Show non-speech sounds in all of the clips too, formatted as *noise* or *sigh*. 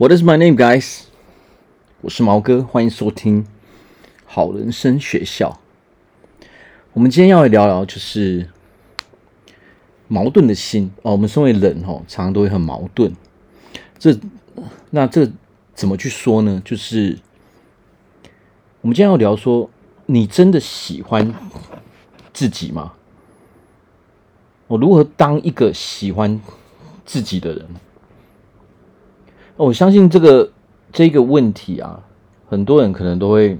What is my name, guys？我是毛哥，欢迎收听好人生学校。我们今天要聊聊，就是矛盾的心哦。我们身为人哦，常常都会很矛盾。这那这怎么去说呢？就是我们今天要聊说，你真的喜欢自己吗？我如何当一个喜欢自己的人？我相信这个这个问题啊，很多人可能都会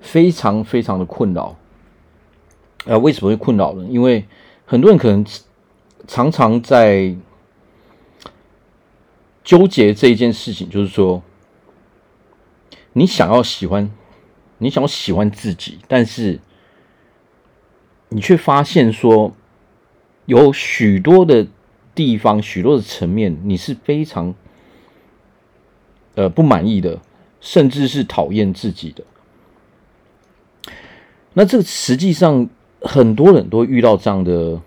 非常非常的困扰。啊，为什么会困扰呢？因为很多人可能常常在纠结这一件事情，就是说，你想要喜欢，你想要喜欢自己，但是你却发现说，有许多的。地方许多的层面，你是非常呃不满意的，甚至是讨厌自己的。那这个实际上很多人都会遇到这样的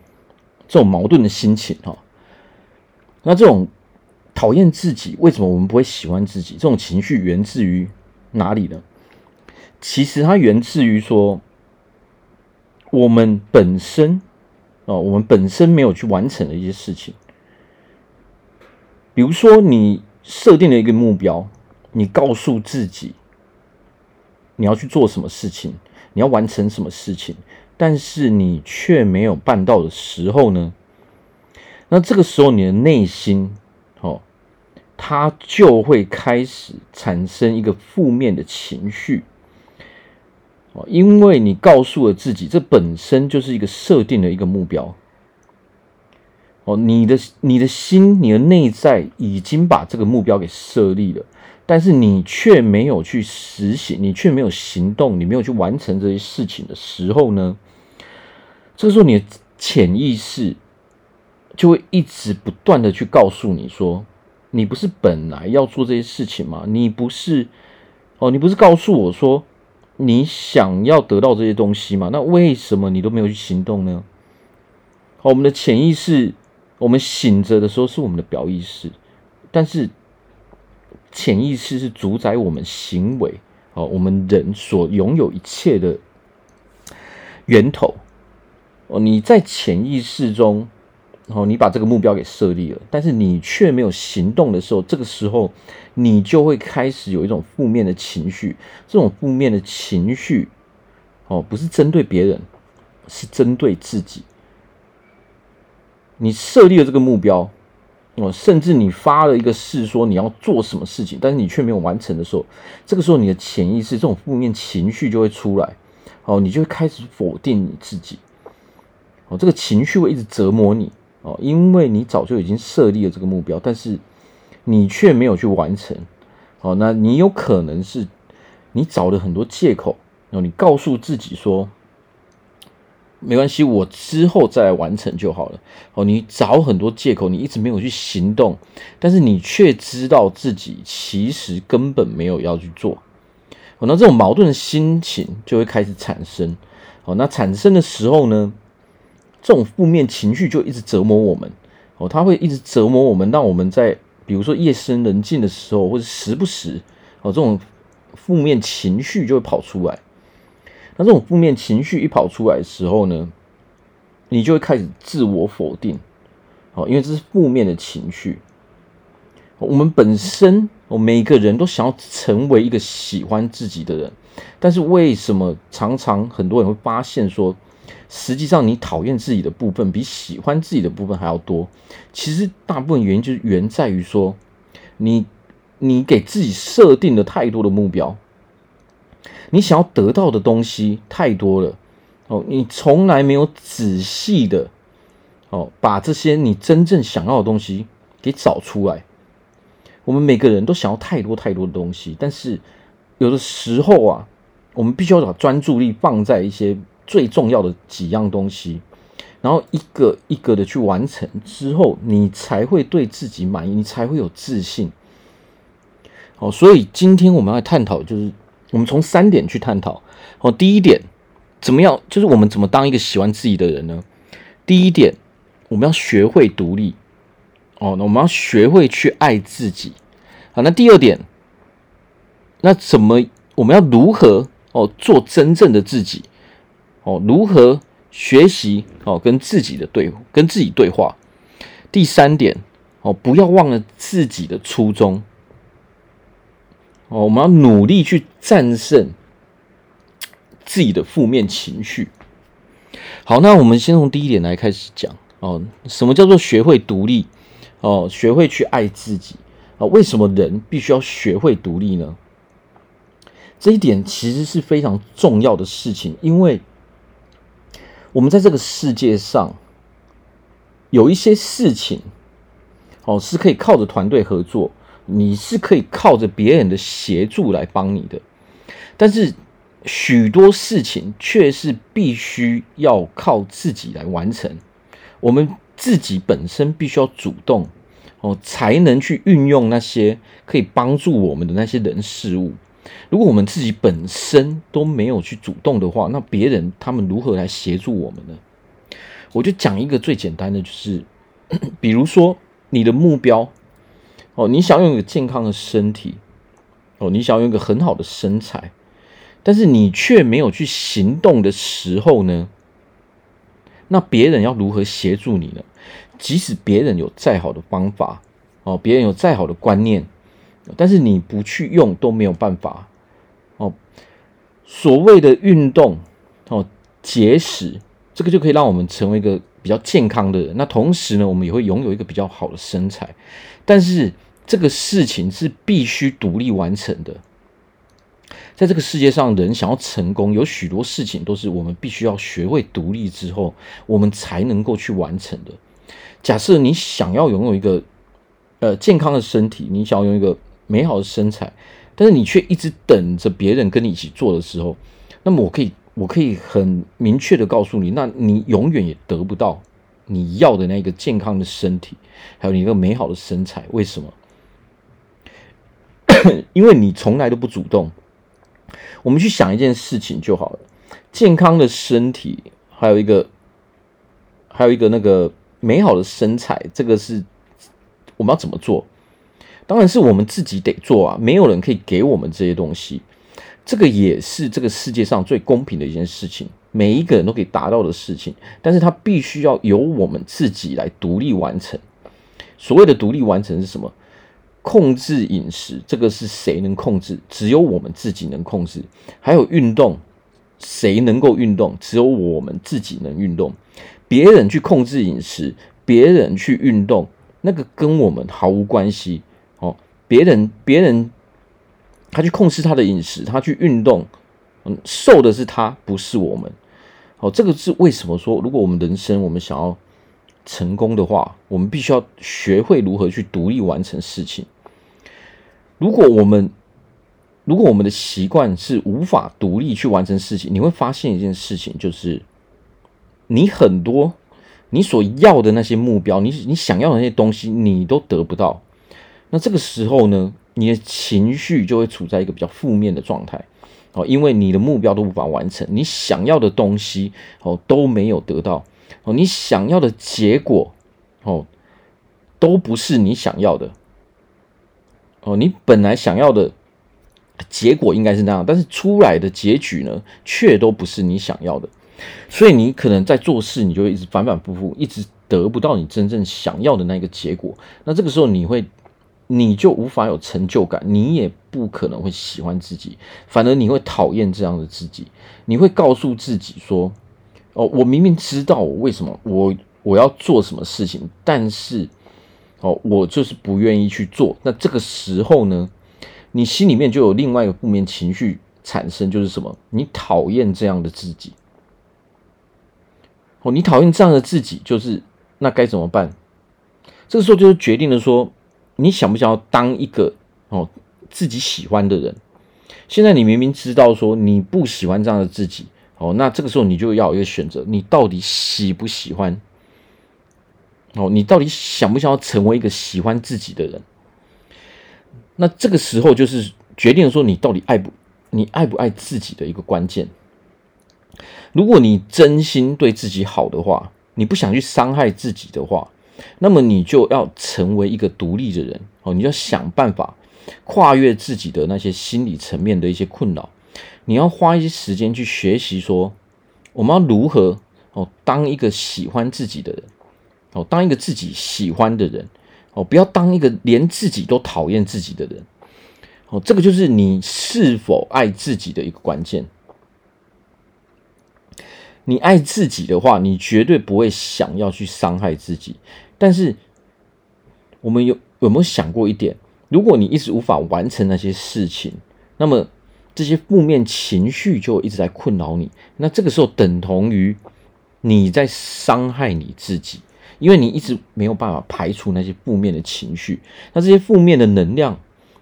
这种矛盾的心情哈。那这种讨厌自己，为什么我们不会喜欢自己？这种情绪源自于哪里呢？其实它源自于说，我们本身哦，我们本身没有去完成的一些事情。比如说，你设定了一个目标，你告诉自己你要去做什么事情，你要完成什么事情，但是你却没有办到的时候呢？那这个时候，你的内心哦，它就会开始产生一个负面的情绪哦，因为你告诉了自己，这本身就是一个设定的一个目标。哦，你的你的心，你的内在已经把这个目标给设立了，但是你却没有去实行，你却没有行动，你没有去完成这些事情的时候呢，这个时候你的潜意识就会一直不断的去告诉你说，你不是本来要做这些事情吗？你不是哦，你不是告诉我说你想要得到这些东西吗？那为什么你都没有去行动呢？好，我们的潜意识。我们醒着的时候是我们的表意识，但是潜意识是主宰我们行为哦，我们人所拥有一切的源头哦。你在潜意识中，哦，你把这个目标给设立了，但是你却没有行动的时候，这个时候你就会开始有一种负面的情绪。这种负面的情绪哦，不是针对别人，是针对自己。你设立了这个目标，哦，甚至你发了一个誓说你要做什么事情，但是你却没有完成的时候，这个时候你的潜意识这种负面情绪就会出来，哦，你就会开始否定你自己，哦，这个情绪会一直折磨你，哦，因为你早就已经设立了这个目标，但是你却没有去完成，哦，那你有可能是你找了很多借口，哦，你告诉自己说。没关系，我之后再来完成就好了。哦，你找很多借口，你一直没有去行动，但是你却知道自己其实根本没有要去做。哦，那这种矛盾的心情就会开始产生。哦，那产生的时候呢，这种负面情绪就一直折磨我们。哦，它会一直折磨我们，让我们在比如说夜深人静的时候，或者时不时，哦，这种负面情绪就会跑出来。那这种负面情绪一跑出来的时候呢，你就会开始自我否定，哦，因为这是负面的情绪。我们本身，我每个人都想要成为一个喜欢自己的人，但是为什么常常很多人会发现说，实际上你讨厌自己的部分比喜欢自己的部分还要多？其实大部分原因就是源在于说，你你给自己设定了太多的目标。你想要得到的东西太多了哦，你从来没有仔细的哦，把这些你真正想要的东西给找出来。我们每个人都想要太多太多的东西，但是有的时候啊，我们必须要把专注力放在一些最重要的几样东西，然后一个一个的去完成之后，你才会对自己满意，你才会有自信。哦，所以今天我们要探讨就是。我们从三点去探讨。哦，第一点，怎么样？就是我们怎么当一个喜欢自己的人呢？第一点，我们要学会独立。哦，那我们要学会去爱自己。好，那第二点，那怎么我们要如何哦做真正的自己？哦，如何学习哦跟自己的对跟自己对话？第三点哦，不要忘了自己的初衷。哦，我们要努力去战胜自己的负面情绪。好，那我们先从第一点来开始讲哦。什么叫做学会独立？哦，学会去爱自己啊？为什么人必须要学会独立呢？这一点其实是非常重要的事情，因为我们在这个世界上有一些事情哦，是可以靠着团队合作，你是可以靠着别人的协助来帮你的，但是。许多事情却是必须要靠自己来完成，我们自己本身必须要主动哦，才能去运用那些可以帮助我们的那些人事物。如果我们自己本身都没有去主动的话，那别人他们如何来协助我们呢？我就讲一个最简单的，就是 *coughs* 比如说你的目标哦，你想拥有一个健康的身体哦，你想拥有一个很好的身材。但是你却没有去行动的时候呢？那别人要如何协助你呢？即使别人有再好的方法哦，别人有再好的观念，但是你不去用都没有办法哦。所谓的运动哦，节食，这个就可以让我们成为一个比较健康的人。那同时呢，我们也会拥有一个比较好的身材。但是这个事情是必须独立完成的。在这个世界上，人想要成功，有许多事情都是我们必须要学会独立之后，我们才能够去完成的。假设你想要拥有一个呃健康的身体，你想要拥有一个美好的身材，但是你却一直等着别人跟你一起做的时候，那么我可以我可以很明确的告诉你，那你永远也得不到你要的那个健康的身体，还有你一个美好的身材。为什么？*coughs* 因为你从来都不主动。我们去想一件事情就好了，健康的身体，还有一个，还有一个那个美好的身材，这个是我们要怎么做？当然是我们自己得做啊，没有人可以给我们这些东西。这个也是这个世界上最公平的一件事情，每一个人都可以达到的事情，但是它必须要由我们自己来独立完成。所谓的独立完成是什么？控制饮食，这个是谁能控制？只有我们自己能控制。还有运动，谁能够运动？只有我们自己能运动。别人去控制饮食，别人去运动，那个跟我们毫无关系。别人别人他去控制他的饮食，他去运动，嗯，瘦的是他，不是我们。哦，这个是为什么说，如果我们人生我们想要。成功的话，我们必须要学会如何去独立完成事情。如果我们如果我们的习惯是无法独立去完成事情，你会发现一件事情，就是你很多你所要的那些目标，你你想要的那些东西，你都得不到。那这个时候呢，你的情绪就会处在一个比较负面的状态哦，因为你的目标都无法完成，你想要的东西哦都没有得到。哦，你想要的结果，哦，都不是你想要的。哦，你本来想要的结果应该是那样，但是出来的结局呢，却都不是你想要的。所以你可能在做事，你就会一直反反复复，一直得不到你真正想要的那个结果。那这个时候，你会，你就无法有成就感，你也不可能会喜欢自己，反而你会讨厌这样的自己。你会告诉自己说。哦，我明明知道我为什么我我要做什么事情，但是哦，我就是不愿意去做。那这个时候呢，你心里面就有另外一个负面情绪产生，就是什么？你讨厌这样的自己。哦，你讨厌这样的自己，就是那该怎么办？这个时候就是决定了说，你想不想要当一个哦自己喜欢的人？现在你明明知道说你不喜欢这样的自己。哦，那这个时候你就要有一个选择，你到底喜不喜欢？哦，你到底想不想要成为一个喜欢自己的人？那这个时候就是决定说你到底爱不你爱不爱自己的一个关键。如果你真心对自己好的话，你不想去伤害自己的话，那么你就要成为一个独立的人哦，你要想办法跨越自己的那些心理层面的一些困扰，你要花一些时间去学习说，我们要如何哦当一个喜欢自己的人哦，当一个自己喜欢的人哦，不要当一个连自己都讨厌自己的人哦，这个就是你是否爱自己的一个关键。你爱自己的话，你绝对不会想要去伤害自己。但是，我们有有没有想过一点？如果你一直无法完成那些事情，那么这些负面情绪就一直在困扰你。那这个时候等同于你在伤害你自己，因为你一直没有办法排除那些负面的情绪。那这些负面的能量，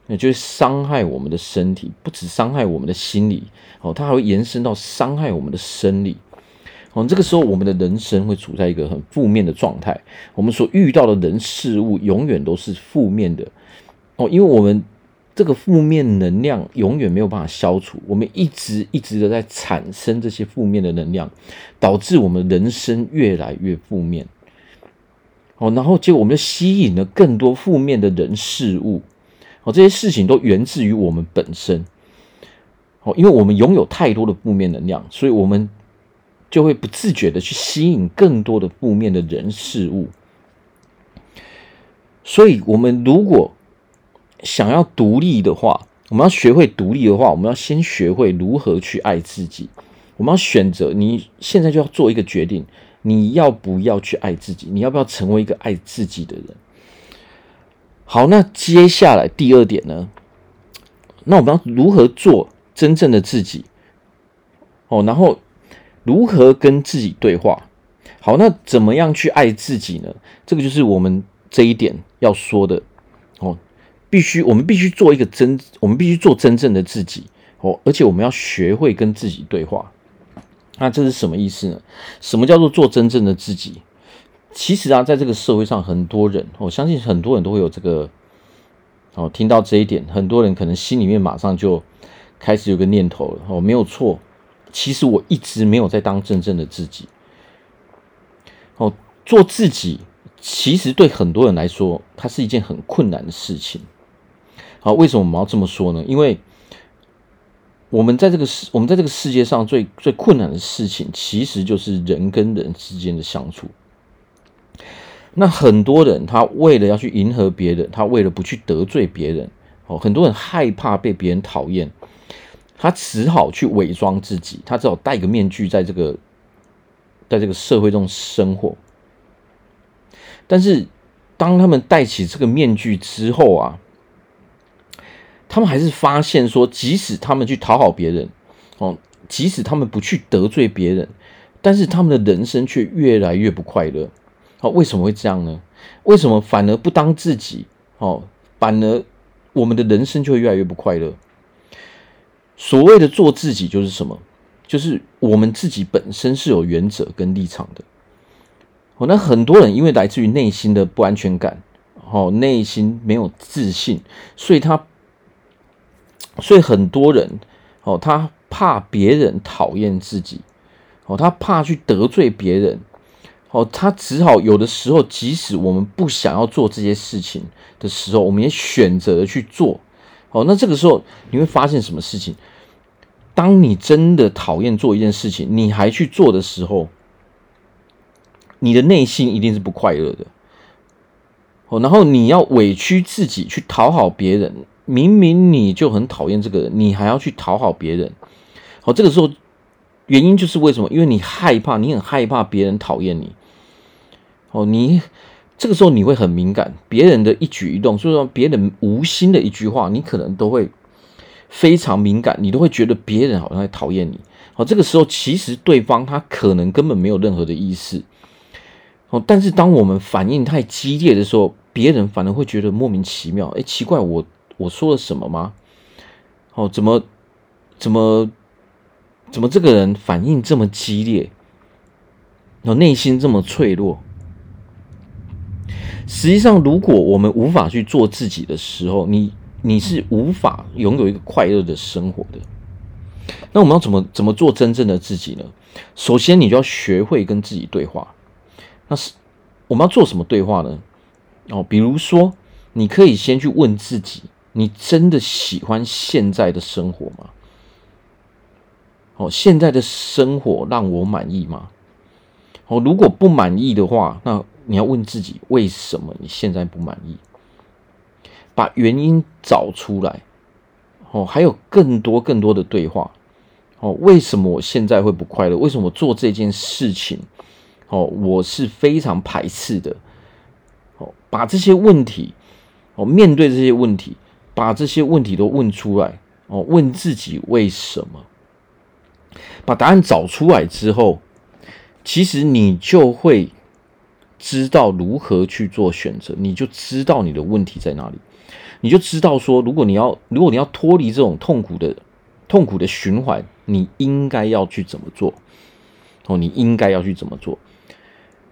那就会伤害我们的身体，不止伤害我们的心理哦，它还会延伸到伤害我们的生理。哦，这个时候我们的人生会处在一个很负面的状态，我们所遇到的人事物永远都是负面的哦，因为我们这个负面能量永远没有办法消除，我们一直一直的在产生这些负面的能量，导致我们人生越来越负面。哦，然后结果我们就吸引了更多负面的人事物，哦，这些事情都源自于我们本身。哦，因为我们拥有太多的负面能量，所以我们。就会不自觉的去吸引更多的负面的人事物，所以，我们如果想要独立的话，我们要学会独立的话，我们要先学会如何去爱自己。我们要选择，你现在就要做一个决定，你要不要去爱自己？你要不要成为一个爱自己的人？好，那接下来第二点呢？那我们要如何做真正的自己？哦，然后。如何跟自己对话？好，那怎么样去爱自己呢？这个就是我们这一点要说的哦。必须，我们必须做一个真，我们必须做真正的自己哦。而且我们要学会跟自己对话。那这是什么意思呢？什么叫做做真正的自己？其实啊，在这个社会上，很多人，我相信很多人都会有这个哦。听到这一点，很多人可能心里面马上就开始有个念头了哦，没有错。其实我一直没有在当真正的自己。哦，做自己其实对很多人来说，它是一件很困难的事情。好，为什么我们要这么说呢？因为我们在这个世，我们在这个世界上最最困难的事情，其实就是人跟人之间的相处。那很多人他为了要去迎合别人，他为了不去得罪别人，哦，很多人害怕被别人讨厌。他只好去伪装自己，他只好戴个面具，在这个，在这个社会中生活。但是，当他们戴起这个面具之后啊，他们还是发现说，即使他们去讨好别人，哦，即使他们不去得罪别人，但是他们的人生却越来越不快乐。哦，为什么会这样呢？为什么反而不当自己？哦，反而我们的人生就会越来越不快乐？所谓的做自己就是什么？就是我们自己本身是有原则跟立场的。哦，那很多人因为来自于内心的不安全感，哦，内心没有自信，所以他，所以很多人，哦，他怕别人讨厌自己，哦，他怕去得罪别人，哦，他只好有的时候，即使我们不想要做这些事情的时候，我们也选择了去做。哦，那这个时候你会发现什么事情？当你真的讨厌做一件事情，你还去做的时候，你的内心一定是不快乐的。哦，然后你要委屈自己去讨好别人，明明你就很讨厌这个人，你还要去讨好别人。哦，这个时候原因就是为什么？因为你害怕，你很害怕别人讨厌你。哦，你。这个时候你会很敏感，别人的一举一动，所以说别人无心的一句话，你可能都会非常敏感，你都会觉得别人好像在讨厌你。好，这个时候其实对方他可能根本没有任何的意思。哦，但是当我们反应太激烈的时候，别人反而会觉得莫名其妙。哎，奇怪，我我说了什么吗？哦，怎么怎么怎么这个人反应这么激烈？哦，内心这么脆弱。实际上，如果我们无法去做自己的时候，你你是无法拥有一个快乐的生活的。那我们要怎么怎么做真正的自己呢？首先，你就要学会跟自己对话。那是我们要做什么对话呢？哦，比如说，你可以先去问自己：你真的喜欢现在的生活吗？哦，现在的生活让我满意吗？哦，如果不满意的话，那你要问自己：为什么你现在不满意？把原因找出来。哦，还有更多更多的对话。哦，为什么我现在会不快乐？为什么做这件事情？哦，我是非常排斥的。哦，把这些问题，哦，面对这些问题，把这些问题都问出来。哦，问自己为什么？把答案找出来之后，其实你就会知道如何去做选择，你就知道你的问题在哪里，你就知道说，如果你要，如果你要脱离这种痛苦的痛苦的循环，你应该要去怎么做？哦，你应该要去怎么做？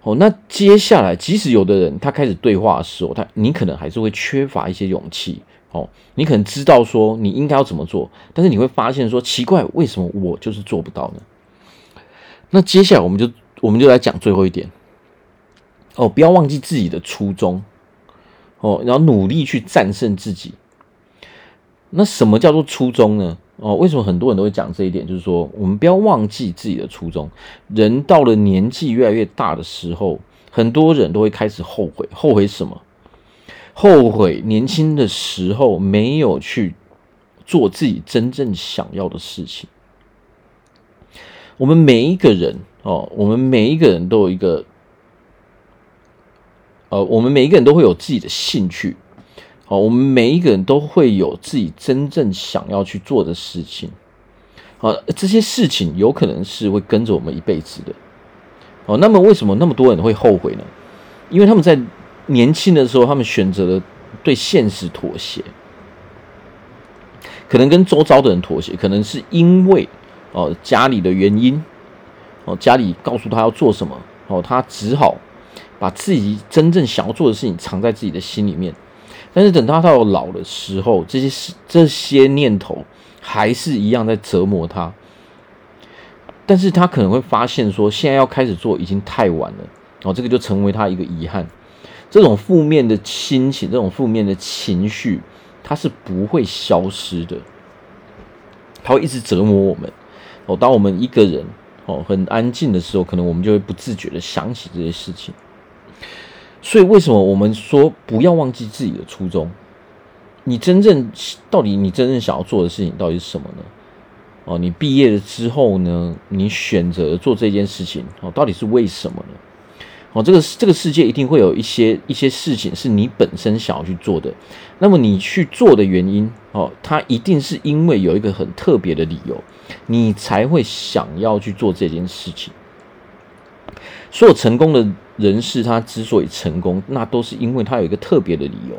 哦，那接下来，即使有的人他开始对话的时候，他你可能还是会缺乏一些勇气。哦，你可能知道说你应该要怎么做，但是你会发现说奇怪，为什么我就是做不到呢？那接下来我们就我们就来讲最后一点。哦，不要忘记自己的初衷。哦，然后努力去战胜自己。那什么叫做初衷呢？哦，为什么很多人都会讲这一点？就是说，我们不要忘记自己的初衷。人到了年纪越来越大的时候，很多人都会开始后悔。后悔什么？后悔年轻的时候没有去做自己真正想要的事情。我们每一个人哦，我们每一个人都有一个，呃，我们每一个人都会有自己的兴趣。哦，我们每一个人都会有自己真正想要去做的事情。啊，这些事情有可能是会跟着我们一辈子的。哦，那么为什么那么多人会后悔呢？因为他们在。年轻的时候，他们选择了对现实妥协，可能跟周遭的人妥协，可能是因为哦家里的原因，哦家里告诉他要做什么，哦他只好把自己真正想要做的事情藏在自己的心里面。但是等他到老的时候，这些事这些念头还是一样在折磨他。但是他可能会发现说，现在要开始做已经太晚了，哦这个就成为他一个遗憾。这种负面的心情，这种负面的情绪，它是不会消失的，它会一直折磨我们。哦，当我们一个人哦很安静的时候，可能我们就会不自觉的想起这些事情。所以，为什么我们说不要忘记自己的初衷？你真正到底你真正想要做的事情到底是什么呢？哦，你毕业了之后呢，你选择做这件事情哦，到底是为什么呢？哦，这个这个世界一定会有一些一些事情是你本身想要去做的，那么你去做的原因，哦，它一定是因为有一个很特别的理由，你才会想要去做这件事情。所有成功的人士，他之所以成功，那都是因为他有一个特别的理由。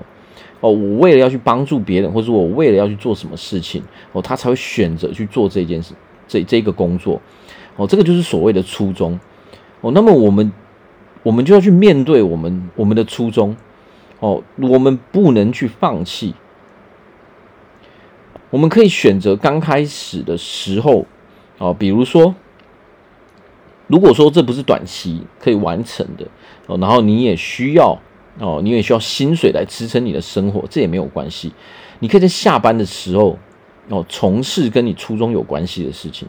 哦，我为了要去帮助别人，或者我为了要去做什么事情，哦，他才会选择去做这件事，这这个工作。哦，这个就是所谓的初衷。哦，那么我们。我们就要去面对我们我们的初衷，哦，我们不能去放弃。我们可以选择刚开始的时候，哦，比如说，如果说这不是短期可以完成的，哦，然后你也需要，哦，你也需要薪水来支撑你的生活，这也没有关系。你可以在下班的时候，哦，从事跟你初衷有关系的事情。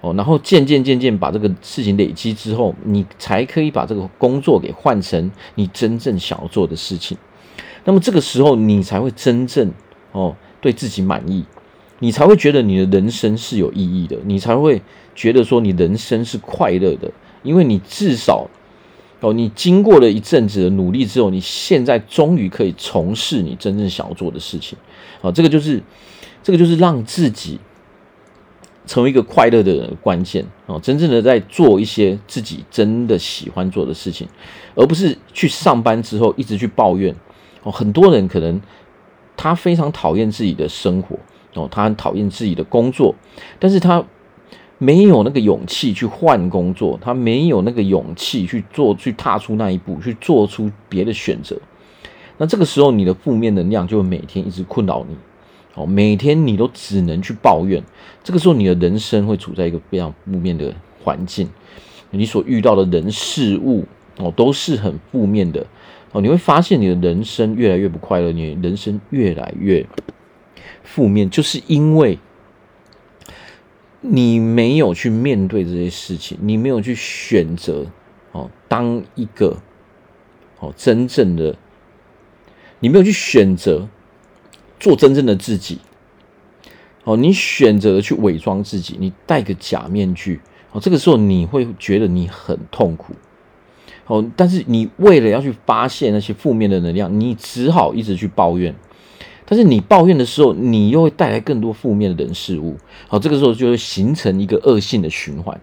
哦，然后渐渐渐渐把这个事情累积之后，你才可以把这个工作给换成你真正想要做的事情。那么这个时候，你才会真正哦对自己满意，你才会觉得你的人生是有意义的，你才会觉得说你人生是快乐的，因为你至少哦，你经过了一阵子的努力之后，你现在终于可以从事你真正想要做的事情。哦，这个就是这个就是让自己。成为一个快乐的人的关键哦，真正的在做一些自己真的喜欢做的事情，而不是去上班之后一直去抱怨哦。很多人可能他非常讨厌自己的生活哦，他很讨厌自己的工作，但是他没有那个勇气去换工作，他没有那个勇气去做，去踏出那一步，去做出别的选择。那这个时候，你的负面能量就会每天一直困扰你。哦，每天你都只能去抱怨，这个时候你的人生会处在一个非常负面的环境，你所遇到的人事物哦，都是很负面的哦。你会发现你的人生越来越不快乐，你人生越来越负面，就是因为你没有去面对这些事情，你没有去选择哦，当一个哦真正的，你没有去选择做真正的自己。哦，你选择了去伪装自己，你戴个假面具。哦，这个时候你会觉得你很痛苦。哦，但是你为了要去发泄那些负面的能量，你只好一直去抱怨。但是你抱怨的时候，你又会带来更多负面的人事物。好，这个时候就会形成一个恶性的循环。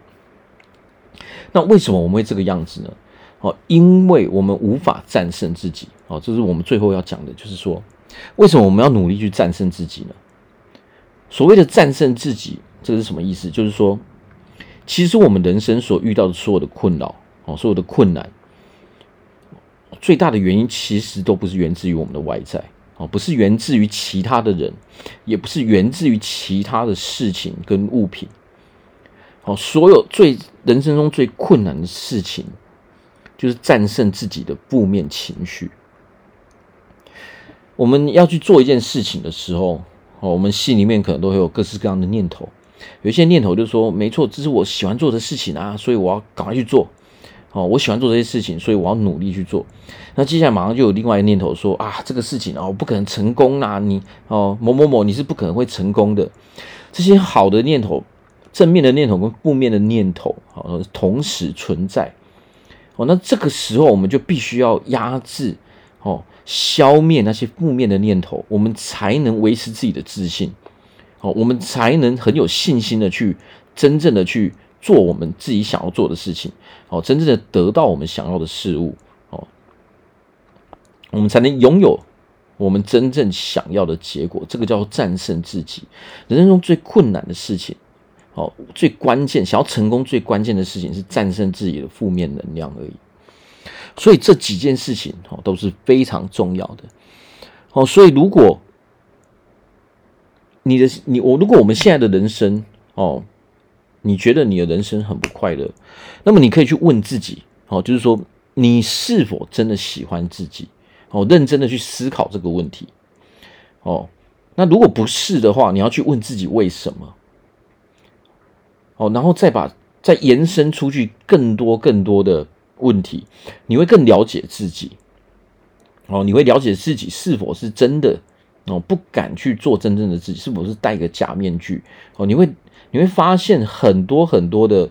那为什么我们会这个样子呢？哦，因为我们无法战胜自己。哦，这是我们最后要讲的，就是说，为什么我们要努力去战胜自己呢？所谓的战胜自己，这是什么意思？就是说，其实我们人生所遇到的所有的困扰，哦，所有的困难，最大的原因其实都不是源自于我们的外在，哦，不是源自于其他的人，也不是源自于其他的事情跟物品，哦，所有最人生中最困难的事情，就是战胜自己的负面情绪。我们要去做一件事情的时候，哦，我们心里面可能都会有各式各样的念头，有一些念头就是说，没错，这是我喜欢做的事情啊，所以我要赶快去做。哦，我喜欢做这些事情，所以我要努力去做。那接下来马上就有另外一个念头说啊，这个事情哦，不可能成功啊，你哦某某某你是不可能会成功的。这些好的念头、正面的念头跟负面的念头，哦，同时存在。哦，那这个时候我们就必须要压制，哦。消灭那些负面的念头，我们才能维持自己的自信，哦，我们才能很有信心的去真正的去做我们自己想要做的事情，哦，真正的得到我们想要的事物，哦，我们才能拥有我们真正想要的结果。这个叫做战胜自己。人生中最困难的事情，哦，最关键，想要成功最关键的事情是战胜自己的负面能量而已。所以这几件事情哦都是非常重要的哦。所以如果你的你我如果我们现在的人生哦，你觉得你的人生很不快乐，那么你可以去问自己哦，就是说你是否真的喜欢自己哦？认真的去思考这个问题哦。那如果不是的话，你要去问自己为什么哦，然后再把再延伸出去更多更多的。问题，你会更了解自己哦，你会了解自己是否是真的哦，不敢去做真正的自己，是否是戴个假面具哦？你会你会发现很多很多的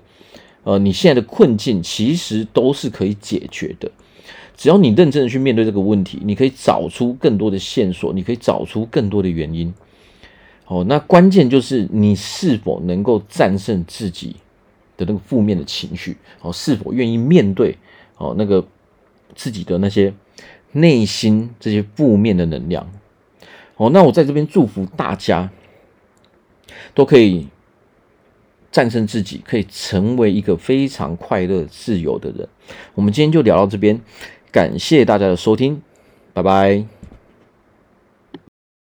呃，你现在的困境其实都是可以解决的，只要你认真的去面对这个问题，你可以找出更多的线索，你可以找出更多的原因哦。那关键就是你是否能够战胜自己。的那个负面的情绪哦，是否愿意面对哦？那个自己的那些内心这些负面的能量哦，那我在这边祝福大家都可以战胜自己，可以成为一个非常快乐、自由的人。我们今天就聊到这边，感谢大家的收听，拜拜。